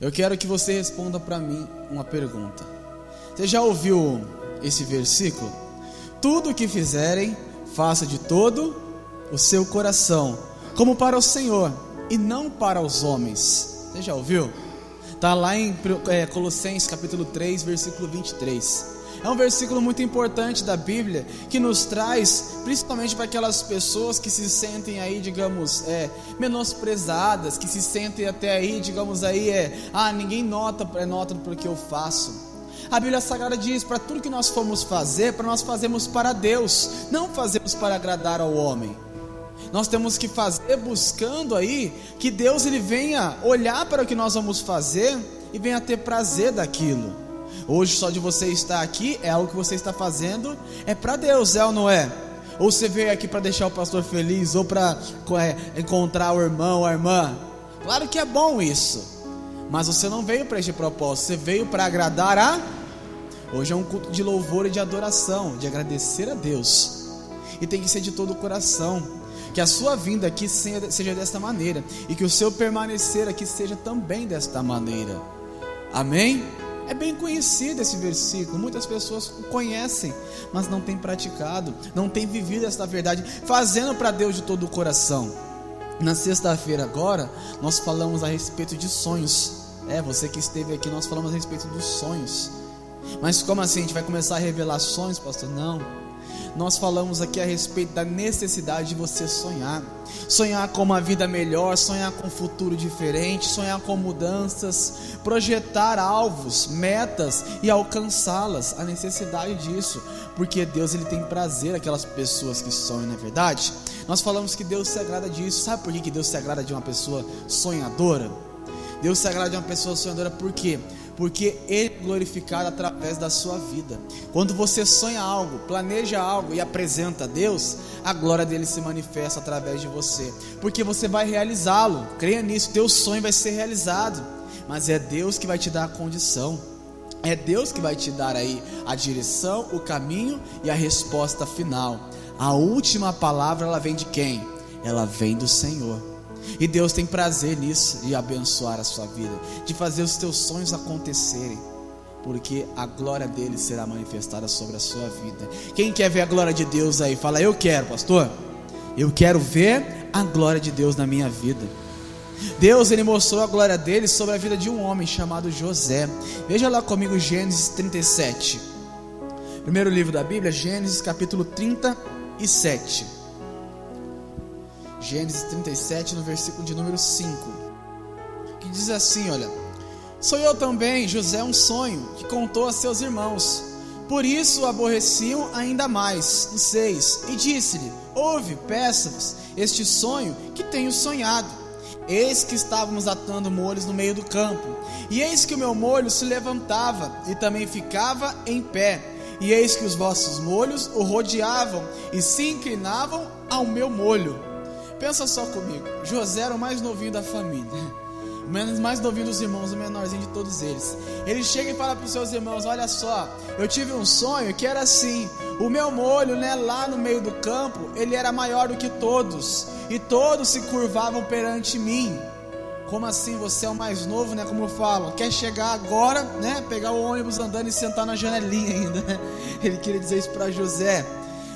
Eu quero que você responda para mim uma pergunta. Você já ouviu esse versículo? Tudo o que fizerem, faça de todo o seu coração, como para o Senhor e não para os homens. Você já ouviu? Está lá em é, Colossenses capítulo 3, versículo 23. É um versículo muito importante da Bíblia que nos traz, principalmente para aquelas pessoas que se sentem aí, digamos, é, menosprezadas, que se sentem até aí, digamos aí, é, ah, ninguém nota, é, nota porque eu faço. A Bíblia Sagrada diz: para tudo que nós formos fazer, para nós fazemos para Deus, não fazemos para agradar ao homem. Nós temos que fazer buscando aí que Deus ele venha olhar para o que nós vamos fazer e venha ter prazer daquilo. Hoje só de você estar aqui é algo que você está fazendo é para Deus, é ou não é? Ou você veio aqui para deixar o pastor feliz ou para é, encontrar o irmão, a irmã? Claro que é bom isso. Mas você não veio para este propósito, você veio para agradar a Hoje é um culto de louvor e de adoração, de agradecer a Deus. E tem que ser de todo o coração. Que a sua vinda aqui seja desta maneira. E que o seu permanecer aqui seja também desta maneira. Amém? É bem conhecido esse versículo, muitas pessoas o conhecem, mas não têm praticado, não têm vivido esta verdade, fazendo para Deus de todo o coração. Na sexta-feira agora, nós falamos a respeito de sonhos. É, você que esteve aqui, nós falamos a respeito dos sonhos. Mas como assim? A gente vai começar a revelações, pastor? Não nós falamos aqui a respeito da necessidade de você sonhar. Sonhar com uma vida melhor, sonhar com um futuro diferente, sonhar com mudanças, projetar alvos, metas e alcançá-las. A necessidade disso, porque Deus ele tem prazer aquelas pessoas que sonham, não é verdade? Nós falamos que Deus se agrada disso. Sabe por que Deus se agrada de uma pessoa sonhadora? Deus se agrada de uma pessoa sonhadora por quê? Porque Ele é glorificado através da sua vida. Quando você sonha algo, planeja algo e apresenta a Deus, a glória dele se manifesta através de você, porque você vai realizá-lo. Creia nisso, teu sonho vai ser realizado, mas é Deus que vai te dar a condição. É Deus que vai te dar aí a direção, o caminho e a resposta final. A última palavra ela vem de quem? Ela vem do Senhor. E Deus tem prazer nisso, de abençoar a sua vida, de fazer os teus sonhos acontecerem, porque a glória dele será manifestada sobre a sua vida. Quem quer ver a glória de Deus aí? Fala, eu quero, pastor. Eu quero ver a glória de Deus na minha vida. Deus ele mostrou a glória dele sobre a vida de um homem chamado José. Veja lá comigo Gênesis 37. Primeiro livro da Bíblia, Gênesis capítulo 37. Gênesis 37, no versículo de número 5, que diz assim: Olha, sou eu também, José, um sonho que contou a seus irmãos. Por isso o aborreciam ainda mais. No 6, e disse-lhe: Ouve, peça-vos este sonho que tenho sonhado. Eis que estávamos atando molhos no meio do campo, e eis que o meu molho se levantava e também ficava em pé. E eis que os vossos molhos o rodeavam e se inclinavam ao meu molho. Pensa só comigo. José era o mais novinho da família. O mais novinho dos irmãos, o menorzinho de todos eles. Ele chega e fala para os seus irmãos: Olha só, eu tive um sonho que era assim. O meu molho, né, lá no meio do campo, ele era maior do que todos, e todos se curvavam perante mim. Como assim você é o mais novo, né? Como eu falo, quer chegar agora, né? Pegar o ônibus andando e sentar na janelinha ainda. Né? Ele queria dizer isso para José.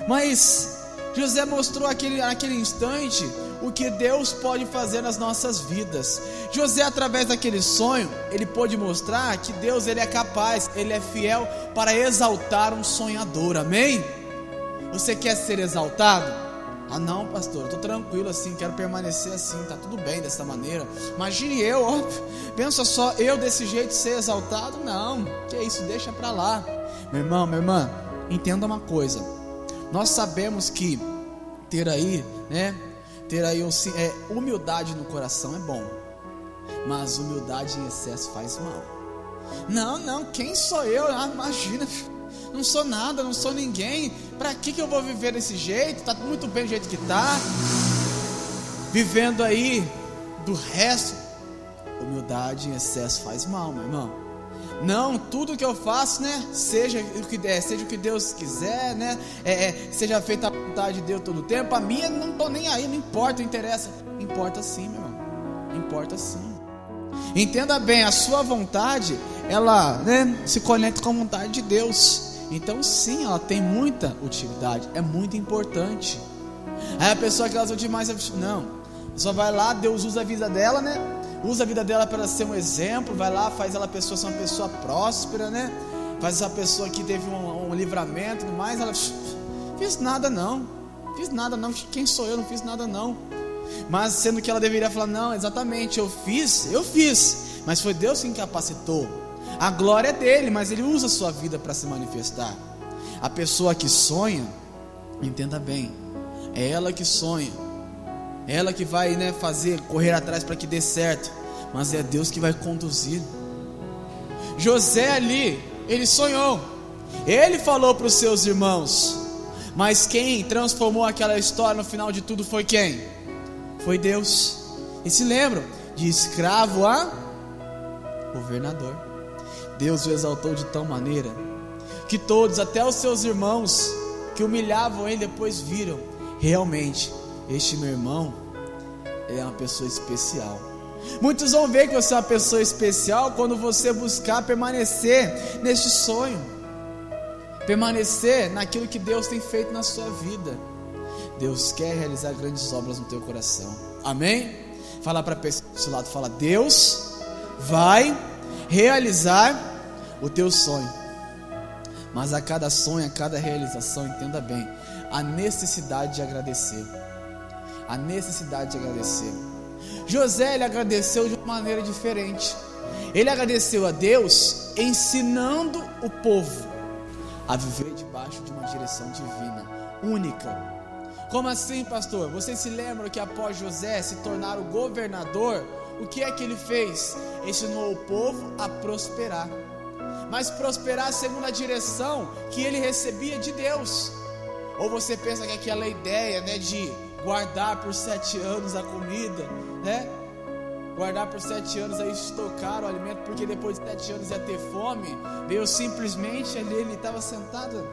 Mas José mostrou aquele, naquele instante o que Deus pode fazer nas nossas vidas. José, através daquele sonho, ele pôde mostrar que Deus ele é capaz, ele é fiel para exaltar um sonhador. Amém? Você quer ser exaltado? Ah, não, pastor, estou tranquilo assim, quero permanecer assim, tá tudo bem dessa maneira. Imagine eu, ó, pensa só, eu desse jeito ser exaltado? Não, que isso, deixa para lá. Meu irmão, minha irmã, entenda uma coisa nós sabemos que ter aí, né? Ter aí é, humildade no coração é bom, mas humildade em excesso faz mal. Não, não, quem sou eu? Ah, imagina, não sou nada, não sou ninguém. Para que, que eu vou viver desse jeito? Tá muito bem do jeito que tá. Vivendo aí do resto. Humildade em excesso faz mal, meu irmão. Não, tudo que eu faço, né? Seja o que seja o que Deus quiser, né? É, é, seja feita a vontade de Deus todo o tempo. A minha não tô nem aí, não importa, não interessa. Importa sim, meu irmão. Importa sim. Entenda bem, a sua vontade, ela né, se conecta com a vontade de Deus. Então, sim, ela tem muita utilidade, é muito importante. Aí a pessoa que ela demais, não, só vai lá, Deus usa a vida dela, né? Usa a vida dela para ser um exemplo, vai lá, faz ela pessoa ser uma pessoa próspera, né? Faz essa pessoa que teve um, um livramento, mais ela fiz nada não, fiz nada não, quem sou eu? Não fiz nada não. Mas sendo que ela deveria falar, não, exatamente, eu fiz, eu fiz, mas foi Deus quem capacitou. A glória é dele, mas ele usa a sua vida para se manifestar. A pessoa que sonha, entenda bem, é ela que sonha, ela que vai né, fazer, correr atrás para que dê certo, mas é Deus que vai conduzir. José ali, ele sonhou, ele falou para os seus irmãos, mas quem transformou aquela história no final de tudo foi quem? Foi Deus. E se lembram? De escravo a governador. Deus o exaltou de tal maneira que todos, até os seus irmãos que humilhavam ele, depois viram: realmente, este meu irmão é uma pessoa especial. Muitos vão ver que você é uma pessoa especial quando você buscar permanecer neste sonho, permanecer naquilo que Deus tem feito na sua vida. Deus quer realizar grandes obras no teu coração. Amém? Fala para a pessoa do seu lado, fala: Deus vai realizar o teu sonho. Mas a cada sonho, a cada realização, entenda bem, a necessidade de agradecer. A necessidade de agradecer. José ele agradeceu de uma maneira diferente. Ele agradeceu a Deus ensinando o povo a viver debaixo de uma direção divina, única. Como assim, pastor? Vocês se lembram que após José se tornar o governador, o que é que ele fez? Ensinou o povo a prosperar, mas prosperar segundo a direção que ele recebia de Deus. Ou você pensa que aquela ideia, né, de guardar por sete anos a comida, né? Guardar por sete anos aí estocar o alimento, porque depois de sete anos ia ter fome, veio simplesmente ali, ele estava sentado.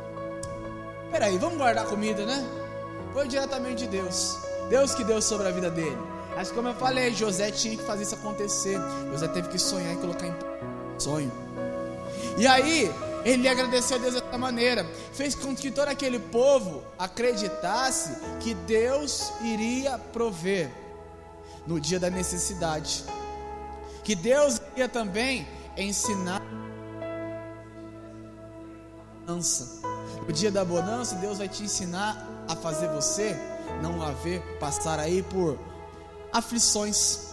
Peraí, vamos guardar comida, né? Foi diretamente de Deus. Deus que deu sobre a vida dele. Mas como eu falei, José tinha que fazer isso acontecer. José teve que sonhar e colocar em sonho. E aí, ele agradeceu a Deus dessa maneira. Fez com que todo aquele povo acreditasse que Deus iria prover no dia da necessidade. Que Deus iria também ensinar no dia da bonança, Deus vai te ensinar a fazer você não haver passar aí por aflições.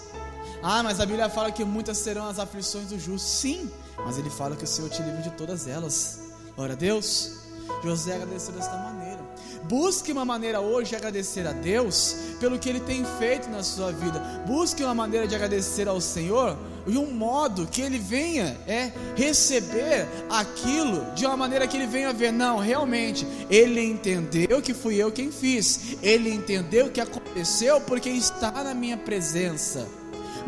Ah, mas a Bíblia fala que muitas serão as aflições do justo. Sim, mas ele fala que o Senhor te livra de todas elas. Glória a Deus. José agradeceu desta maneira. Busque uma maneira hoje de agradecer a Deus pelo que Ele tem feito na sua vida. Busque uma maneira de agradecer ao Senhor de um modo que Ele venha é receber aquilo de uma maneira que Ele venha ver. Não, realmente, Ele entendeu que fui eu quem fiz. Ele entendeu que aconteceu porque está na minha presença.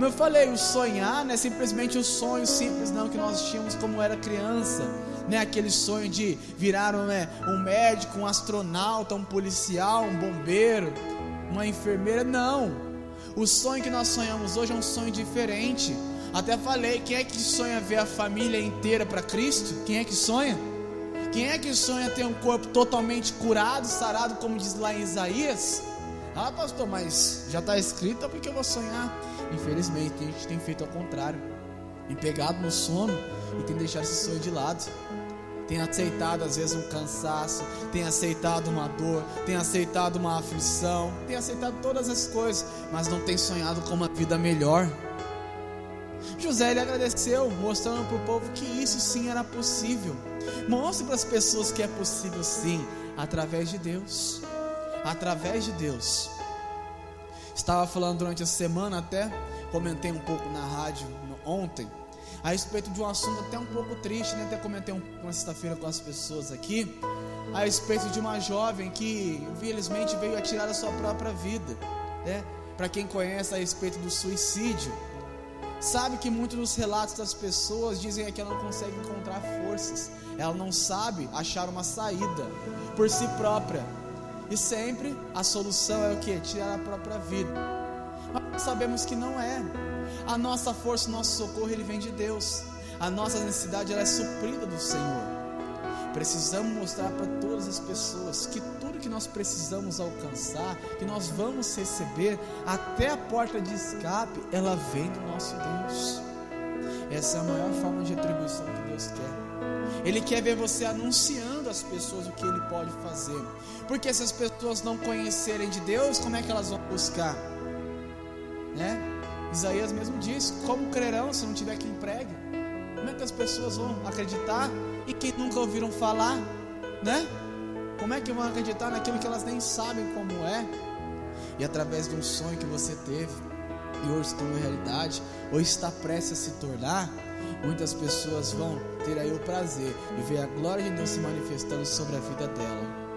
Como eu falei, o sonhar não é simplesmente o sonho simples não que nós tínhamos como era criança né, aquele sonho de virar um, né, um médico, um astronauta, um policial, um bombeiro, uma enfermeira. Não. O sonho que nós sonhamos hoje é um sonho diferente. Até falei, quem é que sonha ver a família inteira para Cristo? Quem é que sonha? Quem é que sonha ter um corpo totalmente curado, sarado, como diz lá em Isaías? Ah, pastor, mas já está escrito, porque eu vou sonhar? Infelizmente, a gente tem feito ao contrário. Tem pegado no sono e tem deixado esse sonho de lado tem aceitado às vezes um cansaço, tem aceitado uma dor, tem aceitado uma aflição, tem aceitado todas as coisas, mas não tem sonhado com uma vida melhor. José ele agradeceu, mostrando para o povo que isso sim era possível. Mostre para as pessoas que é possível sim, através de Deus. Através de Deus. Estava falando durante a semana até, comentei um pouco na rádio ontem a respeito de um assunto até um pouco triste, né? Até comentei um pouco sexta-feira com as pessoas aqui, a respeito de uma jovem que infelizmente veio a tirar a sua própria vida, né? Para quem conhece a respeito do suicídio, sabe que muitos dos relatos das pessoas dizem que ela não consegue encontrar forças, ela não sabe achar uma saída por si própria. E sempre a solução é o que? Tirar a própria vida. Mas sabemos que não é. A nossa força, o nosso socorro, ele vem de Deus. A nossa necessidade ela é suprida do Senhor. Precisamos mostrar para todas as pessoas que tudo que nós precisamos alcançar, que nós vamos receber, até a porta de escape, ela vem do nosso Deus. Essa é a maior forma de retribuição que Deus quer. Ele quer ver você anunciando às pessoas o que Ele pode fazer. Porque se as pessoas não conhecerem de Deus, como é que elas vão buscar? Né? Isaías mesmo diz: Como crerão se não tiver quem pregue? Como é que as pessoas vão acreditar e quem nunca ouviram falar, né? Como é que vão acreditar naquilo que elas nem sabem como é? E através de um sonho que você teve e hoje se tornou realidade, ou está prestes a se tornar, muitas pessoas vão ter aí o prazer de ver a glória de Deus se manifestando sobre a vida dela.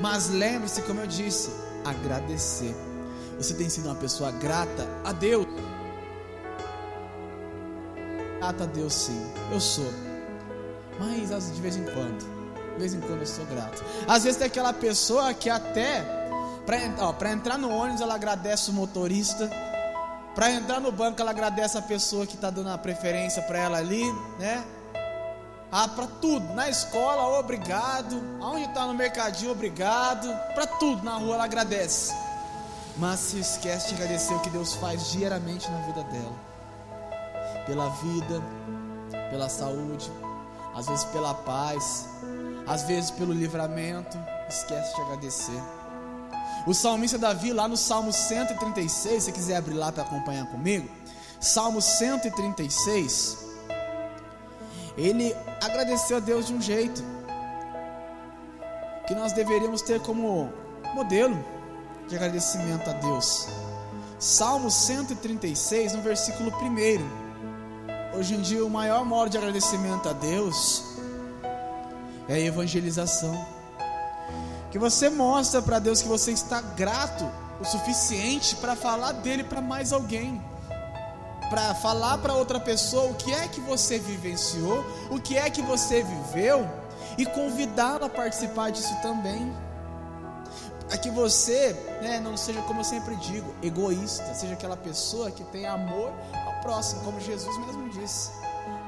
Mas lembre-se, como eu disse, agradecer. Você tem sido uma pessoa grata a Deus? Grata a Deus, sim, eu sou. Mas de vez em quando, de vez em quando eu sou grato. Às vezes tem aquela pessoa que até para entrar no ônibus ela agradece o motorista. Para entrar no banco ela agradece a pessoa que está dando a preferência para ela ali, né? Ah, para tudo, na escola, obrigado. Aonde está no mercadinho, obrigado. Para tudo, na rua ela agradece. Mas se esquece de agradecer o que Deus faz diariamente na vida dela pela vida, pela saúde, às vezes pela paz, às vezes pelo livramento. Esquece de agradecer. O salmista Davi, lá no Salmo 136, se quiser abrir lá para acompanhar comigo, Salmo 136, ele agradeceu a Deus de um jeito que nós deveríamos ter como modelo de agradecimento a Deus. Salmo 136, no versículo 1. Hoje em dia, o maior modo de agradecimento a Deus é a evangelização. Que você mostra para Deus que você está grato o suficiente para falar dele para mais alguém. Para falar para outra pessoa o que é que você vivenciou, o que é que você viveu e convidá-la a participar disso também. É que você né, não seja, como eu sempre digo, egoísta, seja aquela pessoa que tem amor próximo, como Jesus mesmo disse.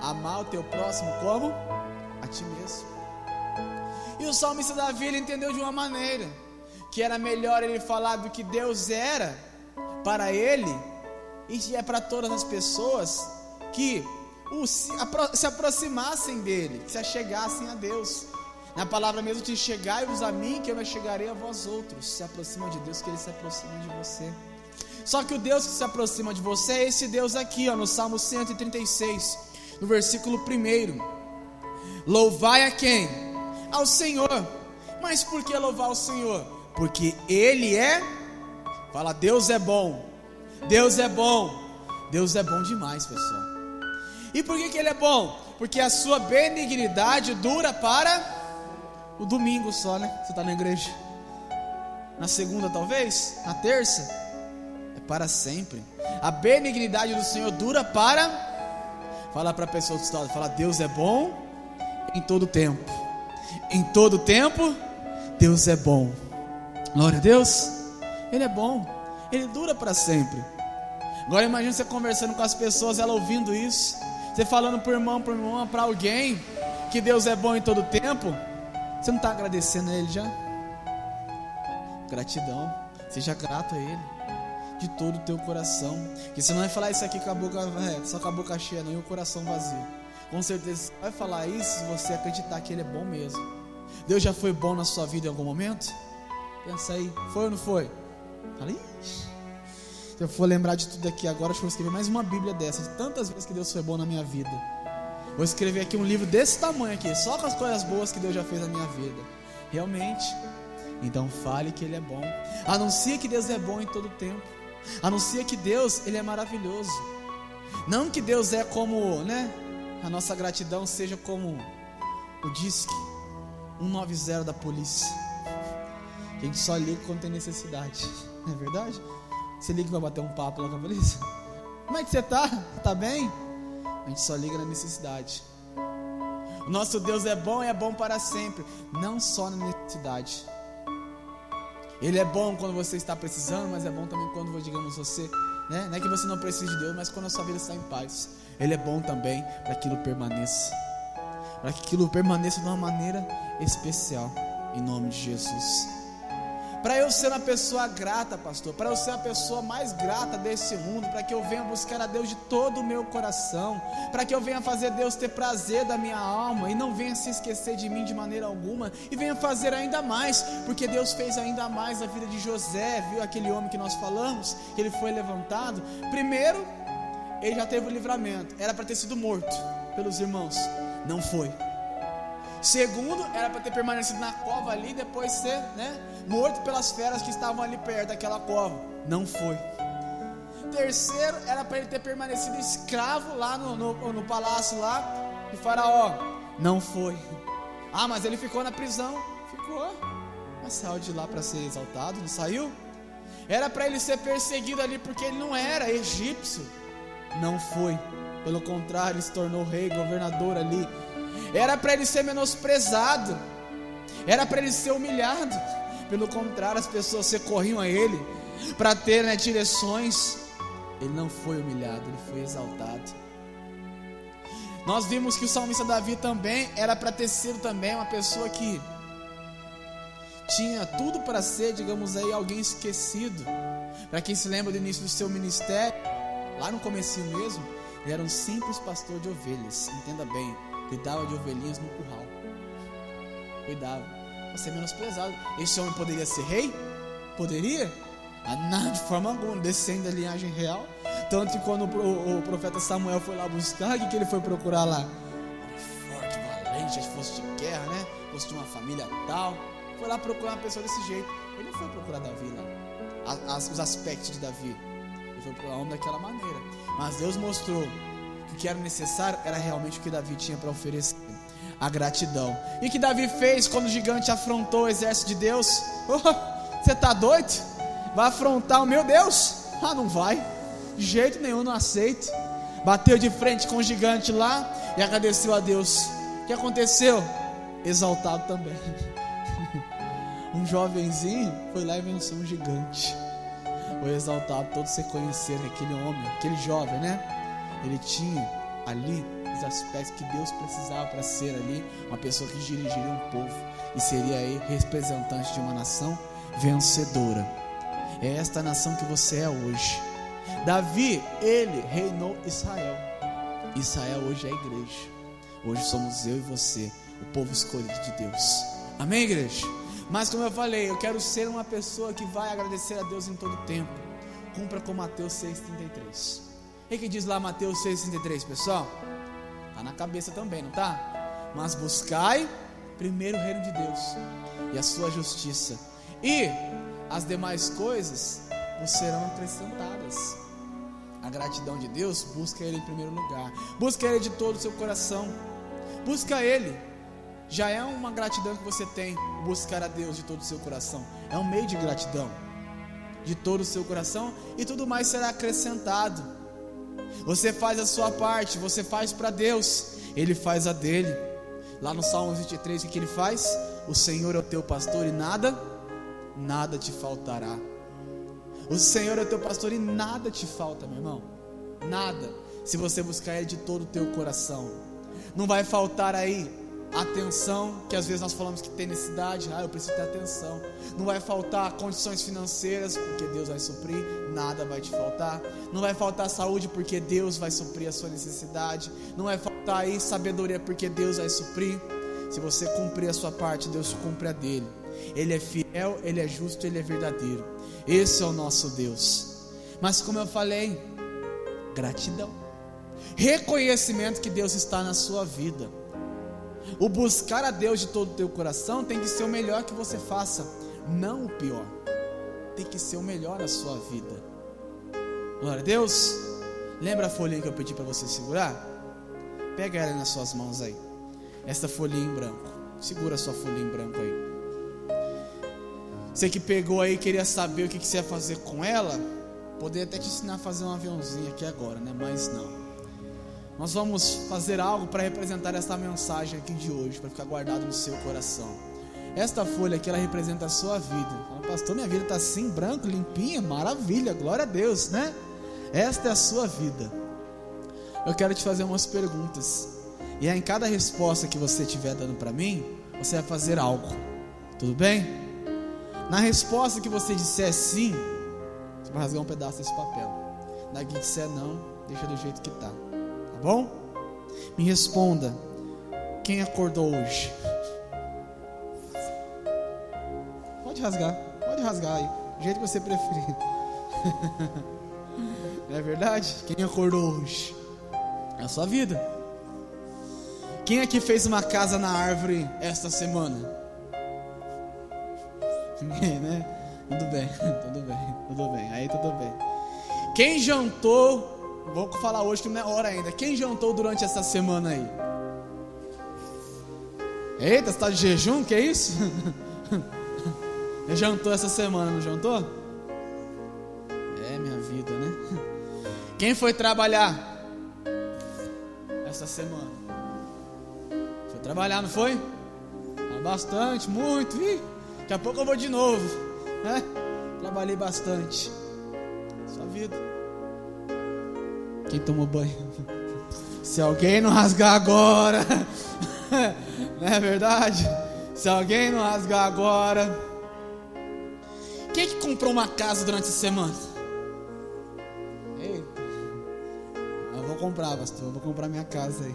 Amar o teu próximo como a ti mesmo. E o salmista Davi ele entendeu de uma maneira que era melhor ele falar do que Deus era para ele e é para todas as pessoas que se, se aproximassem dele, que se achegassem a Deus. Na palavra mesmo diz: Chegai-vos a mim, que eu me chegarei a vós outros. Se aproxima de Deus, que Ele se aproxima de você. Só que o Deus que se aproxima de você é esse Deus aqui, ó, no Salmo 136, no versículo 1. Louvai a quem? Ao Senhor. Mas por que louvar o Senhor? Porque Ele é. Fala, Deus é bom. Deus é bom. Deus é bom demais, pessoal. E por que, que Ele é bom? Porque a sua benignidade dura para o domingo só, né? Você está na igreja. Na segunda, talvez? Na terça? para sempre. A benignidade do Senhor dura para. Fala para a pessoa do estado, fala: Deus é bom em todo tempo. Em todo tempo, Deus é bom. Glória a Deus. Ele é bom. Ele dura para sempre. Agora imagine você conversando com as pessoas, ela ouvindo isso. Você falando por irmão, por irmã, para alguém que Deus é bom em todo tempo. Você não está agradecendo a Ele já? Gratidão. Seja grato a Ele de todo o teu coração. Que você não vai falar isso aqui com a boca, é, só com a boca cheia, não, e o coração vazio. Com certeza você vai falar isso se você acreditar que Ele é bom mesmo. Deus já foi bom na sua vida em algum momento? Pensa aí, foi ou não foi? Fala, Se eu for lembrar de tudo aqui agora, acho que vou escrever mais uma Bíblia dessa, de tantas vezes que Deus foi bom na minha vida. Vou escrever aqui um livro desse tamanho aqui, só com as coisas boas que Deus já fez na minha vida. Realmente. Então fale que Ele é bom. Anuncie que Deus é bom em todo tempo. Anuncia que Deus, ele é maravilhoso. Não que Deus é como, né? A nossa gratidão seja como o disque 190 da polícia. Que a gente só liga quando tem necessidade. Não é verdade? Você liga para bater um papo lá com a polícia? Como é que você tá? Tá bem? A gente só liga na necessidade. O nosso Deus é bom e é bom para sempre, não só na necessidade. Ele é bom quando você está precisando, mas é bom também quando, digamos, você Né? Não é que você não precise de Deus, mas quando a sua vida está em paz, Ele é bom também para que aquilo permaneça. Para que aquilo permaneça de uma maneira especial. Em nome de Jesus. Para eu ser uma pessoa grata, pastor, para eu ser a pessoa mais grata desse mundo, para que eu venha buscar a Deus de todo o meu coração, para que eu venha fazer Deus ter prazer da minha alma e não venha se esquecer de mim de maneira alguma e venha fazer ainda mais, porque Deus fez ainda mais a vida de José, viu aquele homem que nós falamos, que ele foi levantado. Primeiro, ele já teve o livramento, era para ter sido morto pelos irmãos, não foi. Segundo, era para ter permanecido na cova ali e depois ser né, morto pelas feras que estavam ali perto daquela cova. Não foi. Terceiro, era para ele ter permanecido escravo lá no, no, no palácio lá de Faraó. Não foi. Ah, mas ele ficou na prisão. Ficou. Mas saiu de lá para ser exaltado, não saiu? Era para ele ser perseguido ali porque ele não era egípcio. Não foi. Pelo contrário, ele se tornou rei, governador ali era para ele ser menosprezado, era para ele ser humilhado. Pelo contrário, as pessoas recorriam a ele para ter né, direções. Ele não foi humilhado, ele foi exaltado. Nós vimos que o salmista Davi também era para ter sido também uma pessoa que tinha tudo para ser, digamos aí, alguém esquecido. Para quem se lembra do início do seu ministério, lá no comecinho mesmo, ele era um simples pastor de ovelhas. Entenda bem, Cuidava de ovelhinhas no curral. Cuidava. Para ser menosprezado. Esse homem poderia ser rei? Poderia? Ah, nada, de forma alguma, descendo da linhagem real. Tanto que quando o, o, profeta Samuel foi lá buscar, o que, que ele foi procurar lá? Forte, valente, se fosse de guerra, né? Fosse de uma família tal. Foi lá procurar uma pessoa desse jeito. Ele não foi procurar Davi lá. As, os aspectos de Davi. Ele foi procurar homem daquela maneira. Mas Deus mostrou o que era necessário era realmente o que Davi tinha para oferecer. A gratidão. E que Davi fez quando o gigante afrontou o exército de Deus? Oh, você está doido? Vai afrontar o meu Deus? Ah, não vai. De jeito nenhum, não aceito. Bateu de frente com o gigante lá e agradeceu a Deus. O que aconteceu? Exaltado também. um jovenzinho foi lá e venceu um gigante. Foi exaltado, todos se conheceram aquele homem, aquele jovem, né? Ele tinha ali os aspectos que Deus precisava para ser ali uma pessoa que dirigiria um povo e seria aí representante de uma nação vencedora. É esta nação que você é hoje. Davi, ele reinou Israel. Israel hoje é a igreja. Hoje somos eu e você, o povo escolhido de Deus. Amém, igreja? Mas como eu falei, eu quero ser uma pessoa que vai agradecer a Deus em todo tempo. Cumpra com Mateus 6,33. O que diz lá Mateus 6,33, pessoal? Está na cabeça também, não tá? Mas buscai primeiro o reino de Deus e a sua justiça, e as demais coisas vos serão acrescentadas. A gratidão de Deus, busca Ele em primeiro lugar, busca Ele de todo o seu coração, busca Ele. Já é uma gratidão que você tem, buscar a Deus de todo o seu coração, é um meio de gratidão, de todo o seu coração, e tudo mais será acrescentado. Você faz a sua parte, você faz para Deus, Ele faz a dele. Lá no Salmo 23, o que ele faz? O Senhor é o teu pastor e nada, nada te faltará. O Senhor é o teu pastor e nada te falta, meu irmão. Nada. Se você buscar Ele de todo o teu coração, não vai faltar aí atenção, que às vezes nós falamos que tem necessidade, ah, eu preciso ter atenção. Não vai faltar condições financeiras, porque Deus vai suprir, nada vai te faltar. Não vai faltar saúde, porque Deus vai suprir a sua necessidade. Não vai faltar aí sabedoria, porque Deus vai suprir. Se você cumprir a sua parte, Deus cumpre a dele. Ele é fiel, ele é justo, ele é verdadeiro. Esse é o nosso Deus. Mas como eu falei, gratidão. Reconhecimento que Deus está na sua vida o buscar a Deus de todo o teu coração tem que ser o melhor que você faça, não o pior. Tem que ser o melhor na sua vida. Glória a Deus. Lembra a folhinha que eu pedi para você segurar? Pega ela nas suas mãos aí. Esta folhinha em branco. Segura a sua folhinha em branco aí. Você que pegou aí queria saber o que, que você ia fazer com ela. Poderia até te ensinar a fazer um aviãozinho aqui agora, né? Mas não. Nós vamos fazer algo para representar essa mensagem aqui de hoje, para ficar guardado no seu coração. Esta folha aqui, ela representa a sua vida. Fala, pastor, minha vida está assim, branco, limpinha, maravilha, glória a Deus, né? Esta é a sua vida. Eu quero te fazer umas perguntas. E aí, em cada resposta que você estiver dando para mim, você vai fazer algo. Tudo bem? Na resposta que você disser sim, você vai rasgar um pedaço desse papel. Na que disser não, deixa do jeito que tá. Tá bom? Me responda. Quem acordou hoje? Rasgar, pode rasgar aí, do jeito que você preferir. Não é verdade? Quem acordou hoje? É a sua vida. Quem aqui fez uma casa na árvore esta semana? Ninguém, né? Tudo bem, tudo bem, tudo bem. Aí tudo bem. Quem jantou? Vou falar hoje que não é hora ainda. Quem jantou durante essa semana aí? Eita, você está de jejum? Que é isso? jantou essa semana, não jantou? É minha vida, né? Quem foi trabalhar essa semana? Foi trabalhar, não foi? Bastante, muito. Daqui a pouco eu vou de novo. Né? Trabalhei bastante. Sua vida. Quem tomou banho? Se alguém não rasgar agora, não é verdade? Se alguém não rasgar agora, quem que comprou uma casa durante a semana? Eita, eu vou comprar, pastor, eu vou comprar minha casa aí.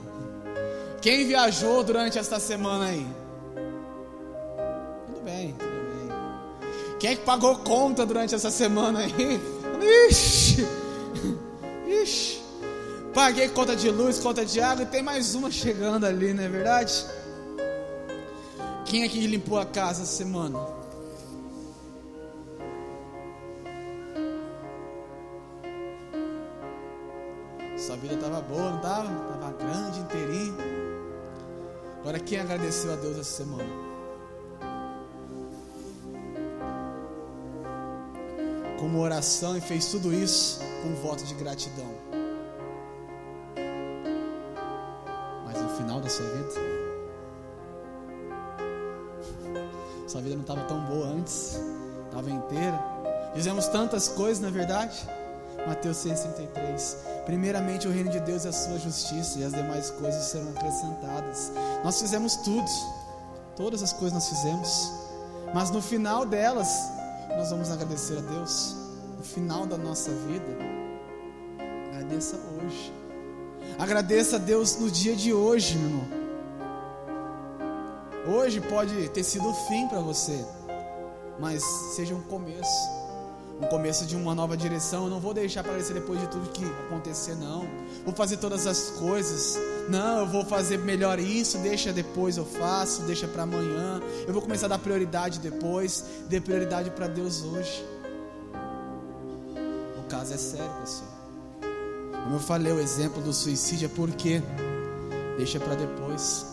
Quem viajou durante esta semana aí? Tudo bem, tudo bem. Quem é que pagou conta durante essa semana aí? Ixi, ixi. Paguei conta de luz, conta de água e tem mais uma chegando ali, não é verdade? Quem é que limpou a casa essa semana? Sua vida estava boa, não estava? Estava grande, inteirinho. Agora quem agradeceu a Deus essa semana? Como oração e fez tudo isso com um voto de gratidão. Mas no final da sua vida, sua vida não estava tão boa antes, estava inteira. Fizemos tantas coisas, na é verdade. Mateus 6,33. Primeiramente o reino de Deus e a sua justiça, e as demais coisas serão acrescentadas. Nós fizemos tudo, todas as coisas nós fizemos, mas no final delas, nós vamos agradecer a Deus. No final da nossa vida, agradeça hoje. Agradeça a Deus no dia de hoje, meu irmão. Hoje pode ter sido o fim para você, mas seja um começo um começo de uma nova direção. Eu não vou deixar aparecer depois de tudo que acontecer, não. Vou fazer todas as coisas. Não, eu vou fazer melhor isso, deixa depois eu faço, deixa para amanhã. Eu vou começar a dar prioridade depois, dê prioridade para Deus hoje. O caso é sério, pessoal. Como eu falei, o exemplo do suicídio é porque deixa para depois.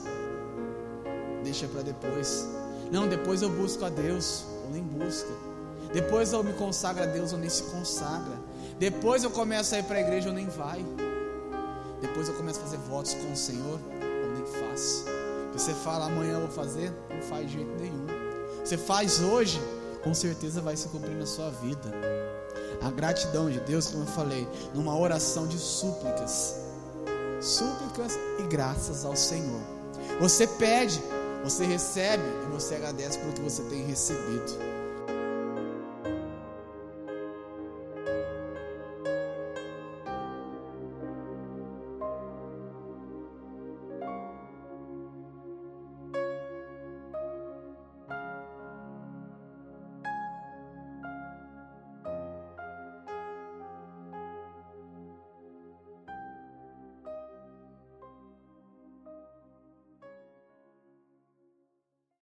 Deixa para depois. Não, depois eu busco a Deus, ou nem busca. Depois eu me consagro a Deus ou nem se consagra. Depois eu começo a ir para a igreja ou nem vai. Depois eu começo a fazer votos com o Senhor ou nem faço. Você fala amanhã eu vou fazer, não faz de jeito nenhum. Você faz hoje, com certeza vai se cumprir na sua vida. A gratidão de Deus, como eu falei, numa oração de súplicas. Súplicas e graças ao Senhor. Você pede, você recebe e você agradece pelo que você tem recebido.